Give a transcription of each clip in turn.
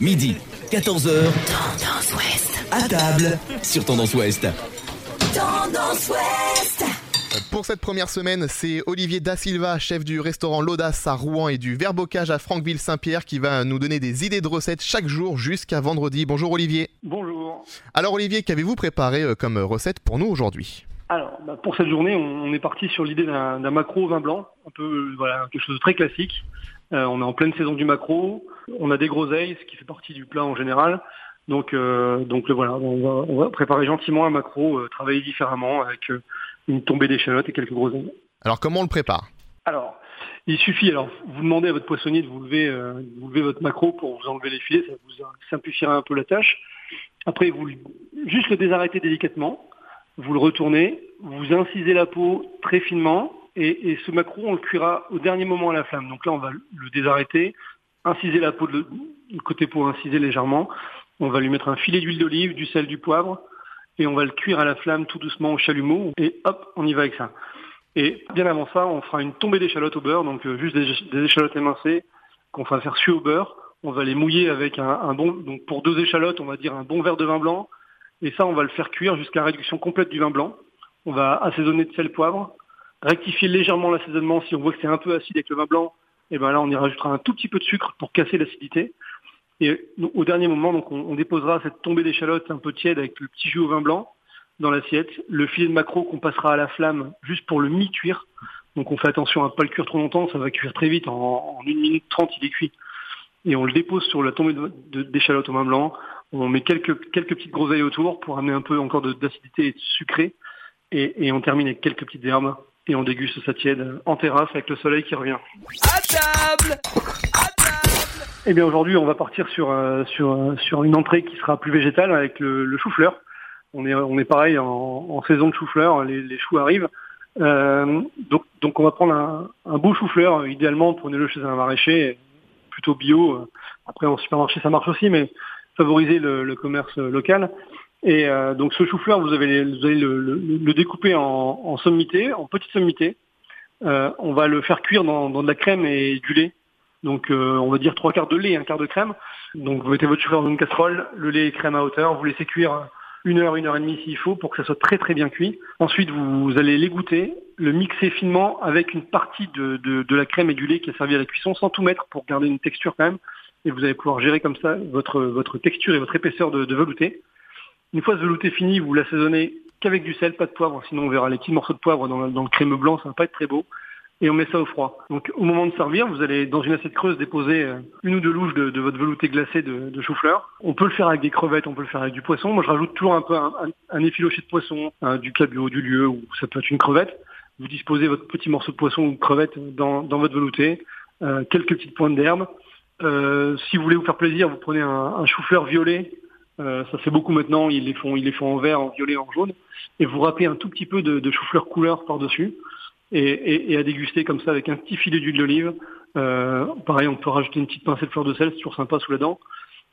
Midi, 14h. Tendance Ouest. À table sur Tendance Ouest. Tendance Ouest. Pour cette première semaine, c'est Olivier Da Silva, chef du restaurant L'Audace à Rouen et du Verbocage à Franqueville-Saint-Pierre, qui va nous donner des idées de recettes chaque jour jusqu'à vendredi. Bonjour Olivier. Bonjour. Alors Olivier, qu'avez-vous préparé euh, comme recette pour nous aujourd'hui? Alors, bah, pour cette journée, on est parti sur l'idée d'un d'un macro au vin blanc, un peu voilà quelque chose de très classique. Euh, on est en pleine saison du macro, on a des groseilles, ce qui fait partie du plat en général. Donc, euh, donc le voilà, on va, on va préparer gentiment un macro, euh, travailler différemment avec euh, une tombée d'échalotes et quelques groseilles. Alors comment on le prépare? Alors, il suffit, alors vous demandez à votre poissonnier de vous lever, euh, de vous lever votre macro pour vous enlever les filets, ça vous simplifiera un peu la tâche. Après, vous juste le désarrêtez délicatement, vous le retournez, vous incisez la peau très finement, et, ce macro, on le cuira au dernier moment à la flamme. Donc là, on va le désarrêter, inciser la peau, de, côté peau inciser légèrement, on va lui mettre un filet d'huile d'olive, du sel, du poivre, et on va le cuire à la flamme tout doucement au chalumeau, et hop, on y va avec ça. Et bien avant ça, on fera une tombée d'échalotes au beurre, donc euh, juste des, échalotes émincées qu'on va faire suer au beurre. On va les mouiller avec un bon, donc pour deux échalotes, on va dire un bon verre de vin blanc. Et ça, on va le faire cuire jusqu'à la réduction complète du vin blanc. On va assaisonner de sel, poivre, rectifier légèrement l'assaisonnement si on voit que c'est un peu acide avec le vin blanc. Et ben là, on y rajoutera un tout petit peu de sucre pour casser l'acidité. Et au dernier moment, donc on, déposera cette tombée d'échalotes un peu tiède avec le petit jus au vin blanc dans l'assiette, le filet de maquereau qu'on passera à la flamme juste pour le mi-cuire. Donc on fait attention à ne pas le cuire trop longtemps, ça va cuire très vite, en, en 1 minute 30 il est cuit. Et on le dépose sur la tombée de- de- d'échalote au vin blanc, on met quelques, quelques petites groseilles autour pour amener un peu encore de- d'acidité et de sucré, et, et on termine avec quelques petites herbes, et on déguste ça tiède en terrasse avec le soleil qui revient. À table Eh bien aujourd'hui, on va partir sur, euh, sur, euh, sur une entrée qui sera plus végétale avec le, le chou-fleur. On est, on est pareil en, en saison de chou-fleur, les, les choux arrivent. Euh, donc, donc on va prendre un, un beau chou-fleur, idéalement prenez-le chez un maraîcher, plutôt bio. Après en supermarché ça marche aussi, mais favoriser le, commerce local. Et euh, donc ce chou-fleur, vous, avez vous allez le, le- découper en, en en petites sommités. Euh, on va le faire cuire dans, de la crème et du lait. Donc euh, on va dire trois quarts de lait et un quart de crème. Donc vous mettez votre chou-fleur dans une casserole, le lait et crème à hauteur, vous laissez cuire une heure, une heure et demie s'il faut pour que ça soit très très bien cuit. Ensuite vous, allez l'égoutter, le mixer finement avec une partie de, de, de la crème et du lait qui a servi à la cuisson sans tout mettre pour garder une texture quand même. Et vous allez pouvoir gérer comme ça votre, votre texture et votre épaisseur de, de velouté. Une fois ce velouté fini, vous l'assaisonnez qu'avec du sel, pas de poivre, sinon on verra les petits morceaux de poivre dans, le- dans le crémeux blanc, ça va pas être très beau et on met ça au froid. Donc au moment de servir, vous allez dans une assiette creuse déposer euh, une ou deux louches de, de votre velouté glacé de, de chou-fleur. On peut le faire avec des crevettes, on peut le faire avec du poisson. Moi je rajoute toujours un peu un, un, un effiloché de poisson, hein, du cabillaud, du lieu, ou ça peut être une crevette. Vous disposez votre petit morceau de poisson ou de crevette dans, dans votre velouté, euh, quelques petites pointes d'herbe. Euh, si vous voulez vous faire plaisir, vous prenez un, un chou-fleur violet. Euh, ça fait beaucoup maintenant, ils les font, ils les font en vert, en violet, en jaune, et vous râpez un tout petit peu de, de chou-fleur couleur par-dessus et, et, et à déguster comme ça avec un petit filet d'huile d'olive. Euh, pareil, on peut rajouter une petite pincée de fleur de sel, c'est toujours sympa sous la dent.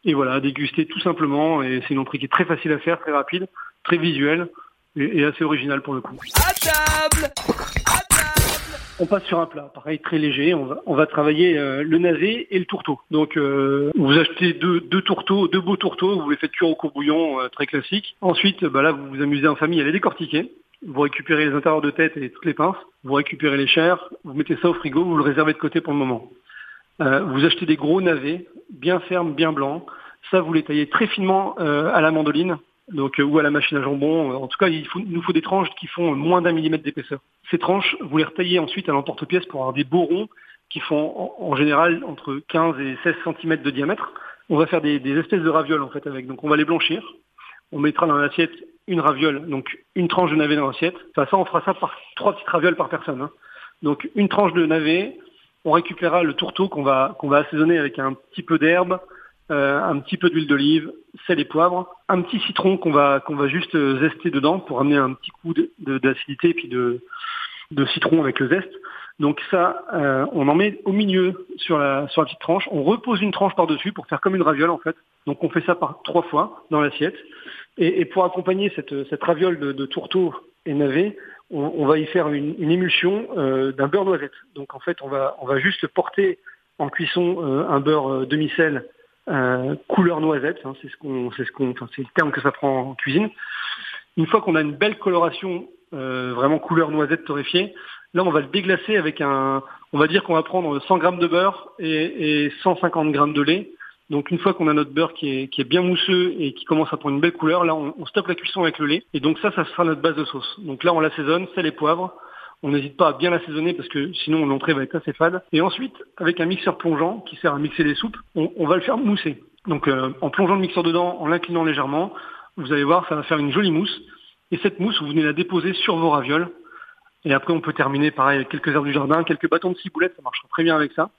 Et voilà, à déguster tout simplement. Et c'est une entrée qui est très facile à faire, très rapide, très visuelle et, et assez originale pour le coup. À table On passe sur un plat, pareil, très léger. On va, on va travailler euh, le navet et le tourteau. Donc, euh, vous achetez deux, deux tourteaux, deux beaux tourteaux, vous les faites cuire au courbouillon, euh, très classique. Ensuite, bah là, vous vous amusez en famille à les décortiquer. Vous récupérez les intérieurs de tête et toutes les pinces. Vous récupérez les chairs. Vous mettez ça au frigo. Vous le réservez de côté pour le moment. Vous achetez des gros navets, bien fermes, bien blancs. Ça, vous les taillez très finement à la mandoline, donc euh, ou à la machine à jambon. En tout cas, il, nous faut des tranches qui font moins d'un millimètre d'épaisseur. Ces tranches, vous les retaillez ensuite à l'emporte-pièce pour avoir des beaux ronds qui font en, général entre 15 et 16 cm de diamètre. On va faire des, des espèces de ravioles en fait avec. Donc on va les blanchir. On mettra dans l'assiette une raviole, donc une tranche de navet dans l'assiette. Enfin ça, on fera ça par trois petites ravioles par personne. hein. Donc une tranche de navet, on récupérera le tourteau qu'on va qu'on va assaisonner avec un petit peu d'herbe, euh, un petit peu d'huile d'olive, sel et poivre, un petit citron qu'on va qu'on va juste euh, zester dedans pour amener un petit coup d'acidité et puis de de citron avec le zeste. Donc ça, euh, on en met au milieu sur la sur la petite tranche. On repose une tranche par dessus pour faire comme une raviole en fait. Donc on fait ça par trois fois dans l'assiette. Et, et pour accompagner cette cette raviole de, de tourteau et navet, on, on va y faire une, une émulsion euh, d'un beurre noisette. Donc en fait, on va on va juste porter en cuisson euh, un beurre euh, couleur noisette, hein, c'est ce qu'on, c'est ce qu'on, c'est le terme que ça prend en cuisine. Une fois qu'on a une belle coloration, vraiment couleur noisette torréfiée, là on va le déglacer avec un, on va dire qu'on va prendre 100 grammes de beurre et, et 150 grammes de lait donc une fois qu'on a notre beurre qui est, qui est, bien mousseux et qui commence à prendre une belle couleur, là on, on, stoppe la cuisson avec le lait. Et donc ça, ça sera notre base de sauce. Donc là on l'assaisonne, sel et poivre. On n'hésite pas à bien l'assaisonner parce que sinon l'entrée va être assez fade. Et ensuite, avec un mixeur plongeant qui sert à mixer les soupes, on, va le faire mousser. Donc euh, en plongeant le mixeur dedans, en l'inclinant légèrement, vous allez voir, ça va faire une jolie mousse. Et cette mousse, vous venez la déposer sur vos ravioles. Et après, on peut terminer pareil quelques herbes du jardin, quelques bâtons de ciboulette, ça marchera très bien avec ça.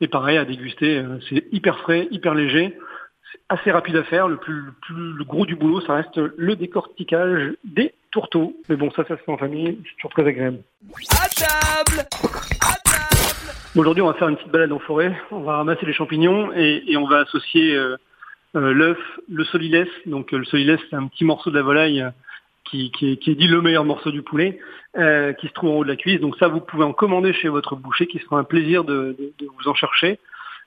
Et pareil, à déguster, euh, c'est hyper frais, hyper léger, assez rapide à faire. Le plus, le gros du boulot, ça reste le décortiquage des tourteaux. Mais bon, ça, ça se fait en famille, c'est toujours très agréable. À table Aujourd'hui, on va faire une petite balade en forêt. On va ramasser les champignons et, on va associer euh, euh, l'œuf, le solilès. Donc le solilès, c'est un petit morceau de la volaille qui, qui, est, dit le meilleur morceau du poulet, euh, qui se trouve en haut de la cuisse. Donc ça, vous pouvez en commander chez votre boucher, qui sera un plaisir de, vous en chercher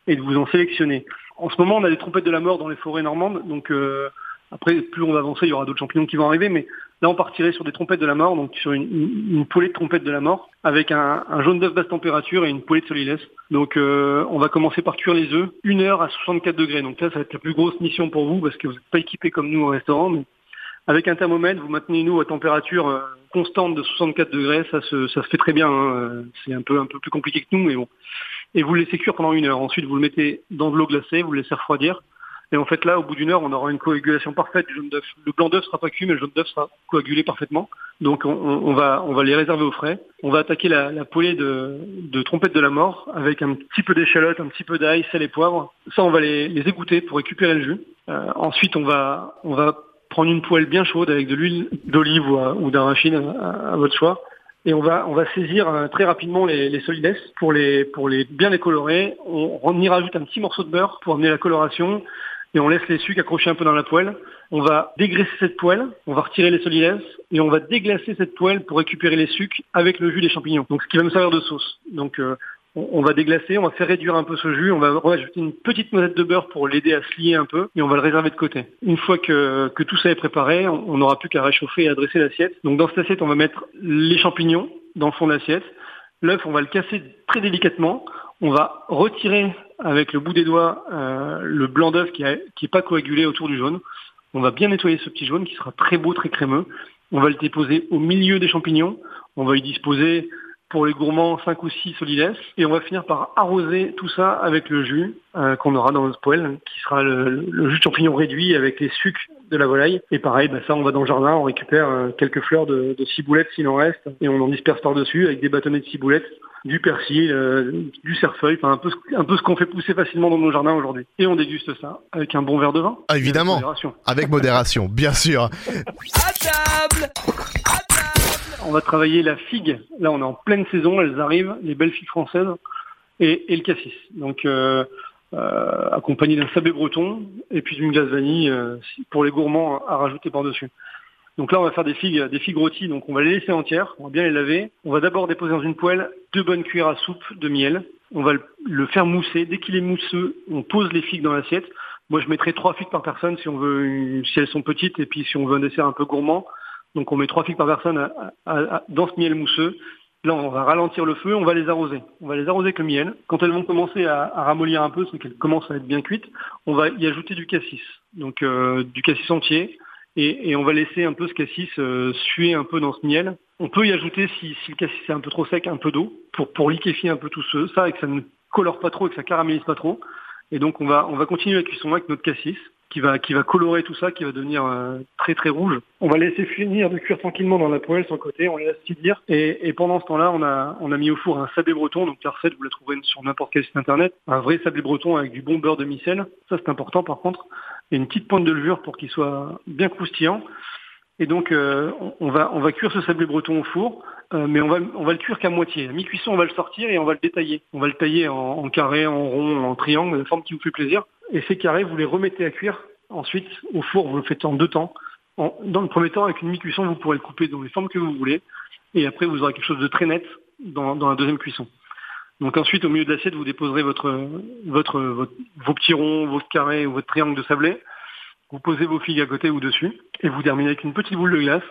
et de vous en sélectionner. En ce moment, on a des trompettes de la mort dans les forêts normandes, donc euh, après, plus on va avancer, il y aura d'autres champignons qui vont arriver, mais là, on partirait sur des trompettes de la mort, donc sur une, une, de trompettes de la mort, avec un, jaune d'œuf basse température et une poêlée de solilès. Donc, euh, on va commencer par cuire les œufs, une heure à 64 degrés. Donc là, ça va être la plus grosse mission pour vous, parce que vous n'êtes pas équipé comme nous au restaurant, mais avec un thermomètre, vous maintenez nous à température euh, constante de 64 degrés, ça se, ça se fait très bien. Hein. C'est un peu, un peu plus compliqué que nous, mais bon. Et vous le laissez cuire pendant une heure. Ensuite, vous le mettez dans de l'eau glacée, vous le laissez refroidir. Et en fait, là, au bout d'une heure, on aura une coagulation parfaite du jaune d'œuf. Le blanc d'œuf sera pas cuit, mais le jaune d'œuf sera coagulé parfaitement. Donc, on, va, on va les réserver au frais. On va attaquer la, la poêlée de, de trompette de la mort avec un petit peu d'échalote, un petit peu d'ail, sel et poivre. Ça, on va les, les égoutter pour récupérer le jus. Euh, ensuite, on va, on va prendre une poêle bien chaude avec de l'huile d'olive ou, d'arachide à, votre choix. Et on va, on va saisir euh, très rapidement les, les solides pour les, pour les bien les colorer. On, on y rajoute un petit morceau de beurre pour amener la coloration et on laisse les sucres accrocher un peu dans la poêle. On va dégraisser cette poêle, on va retirer les solides et on va déglacer cette poêle pour récupérer les sucres avec le jus des champignons. Donc ce qui va nous servir de sauce. Donc euh, on va déglacer, on va faire réduire un peu ce jus, on va rajouter une petite noisette de beurre pour l'aider à se lier un peu, et on va le réserver de côté. Une fois que, tout ça est préparé, on n'aura plus qu'à réchauffer et à dresser l'assiette. Donc dans cette assiette, on va mettre les champignons dans le fond de l'assiette. L'œuf, on va le casser très délicatement. On va retirer avec le bout des doigts euh, le blanc d'œuf qui n'est pas coagulé autour du jaune. On va bien nettoyer ce petit jaune qui sera très beau, très crémeux. On va le déposer au milieu des champignons. On va y disposer pour les gourmands 5 ou 6 solides et on va finir par arroser tout ça avec le jus euh, qu'on aura dans notre poêle qui sera le, jus de champignon réduit avec les sucres de la volaille et pareil bah ça on va dans le jardin on récupère euh, quelques fleurs de, de ciboulette s'il en reste et on en disperse par dessus avec des bâtonnets de ciboulette du persil, euh, du cerfeuil, enfin un peu, un peu ce qu'on fait pousser facilement dans nos jardins aujourd'hui. Et on déguste ça avec un bon verre de vin. Ah, évidemment. Avec modération. Avec modération, bien sûr. à table on va travailler la figue. Là, on est en pleine saison, elles arrivent, les belles figues françaises, et, le cassis. Donc, euh, euh, accompagné d'un sablé breton et puis d'une glace vanille euh, pour les gourmands à rajouter par-dessus. Donc là, on va faire des figues, des figues rôties. Donc, on va les laisser entières, on va bien les laver. On va d'abord déposer dans une poêle deux bonnes cuillères à soupe de miel. On va le faire mousser. Dès qu'il est mousseux, on pose les figues dans l'assiette. Moi, je mettrai trois figues par personne si on veut, si elles sont petites, et puis si on veut un dessert un peu gourmand. Donc on met trois figues par personne dans ce miel mousseux. Là, on va ralentir le feu, on va les arroser. On va les arroser avec le miel. Quand elles vont commencer à, ramollir un peu, c'est qu'elles commencent à être bien cuites, on va y ajouter du cassis. Donc euh, du cassis entier. Et, on va laisser un peu ce cassis euh, suer un peu dans ce miel. On peut y ajouter, si, le cassis est un peu trop sec, un peu d'eau pour, pour liquéfier un peu tout ce, ça et que ça ne colore pas trop et que ça caramélise pas trop. Et donc on va, on va continuer la cuisson avec notre cassis qui va, qui va colorer tout ça, qui va devenir euh, très très rouge. On va laisser finir de cuire tranquillement dans la poêle le côté, on les laisse tiédir. Et, et pendant ce temps-là, on a, on a mis au four un sablé breton, donc la recette, vous la trouverez sur n'importe quel site internet. Un vrai sablé breton avec du bon beurre de micelle. Ça, c'est important par contre. Et une petite pointe de levure pour qu'il soit bien croustillant. Et donc, euh, on, va, on va cuire ce sablé breton au four, euh, mais on va, on va le cuire qu'à moitié. À mi-cuisson, on va le sortir et on va le détailler. On va le tailler en, en carré, en rond, en triangle, de forme qui vous fait plaisir. Et ces carrés, vous les remettez à cuire. Ensuite, au four, vous le faites en deux temps. dans le premier temps, avec une mi-cuisson, vous pourrez le couper dans les formes que vous voulez. Et après, vous aurez quelque chose de très net dans, la deuxième cuisson. Donc ensuite, au milieu de l'assiette, vous déposerez votre, votre, vos petits ronds, votre carré ou votre triangle de sablé. Vous posez vos figues à côté ou dessus et vous terminez avec une petite boule de glace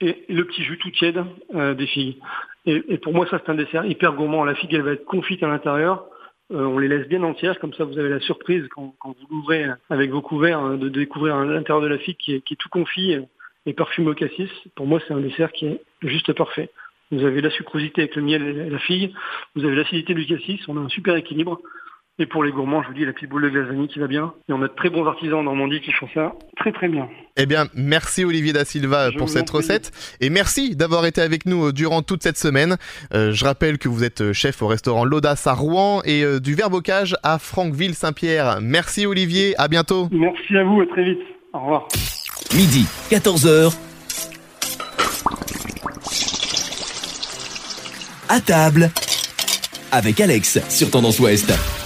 et le petit jus tout tiède euh, des figues. Et, pour moi, ça c'est un dessert hyper gourmand. La figue, elle va être confite à l'intérieur. Euh, on les laisse bien entières, comme ça vous avez la surprise quand, vous l'ouvrez avec vos couverts hein, de découvrir l'intérieur de la figue qui est, qui est tout confit et parfumé au cassis. Pour moi, c'est un dessert qui est juste parfait. Vous avez la sucrosité avec le miel et la figue. Vous avez l'acidité du cassis. On a un super équilibre. Et pour les gourmands, je vous dis, la petite boule de glace vanille qui va bien. Et on a de très bons artisans en Normandie qui font ça très très bien. Eh bien, merci Olivier Da Silva pour cette recette. Et merci d'avoir été avec nous euh, durant toute cette semaine. Euh, je rappelle que vous êtes euh, chef au restaurant L'Audace à Rouen et du Verbocage à Franqueville-Saint-Pierre. Merci Olivier, à bientôt. Merci à vous, à très vite. Au revoir. Midi, 14h. À table avec Alex sur Tendance Ouest.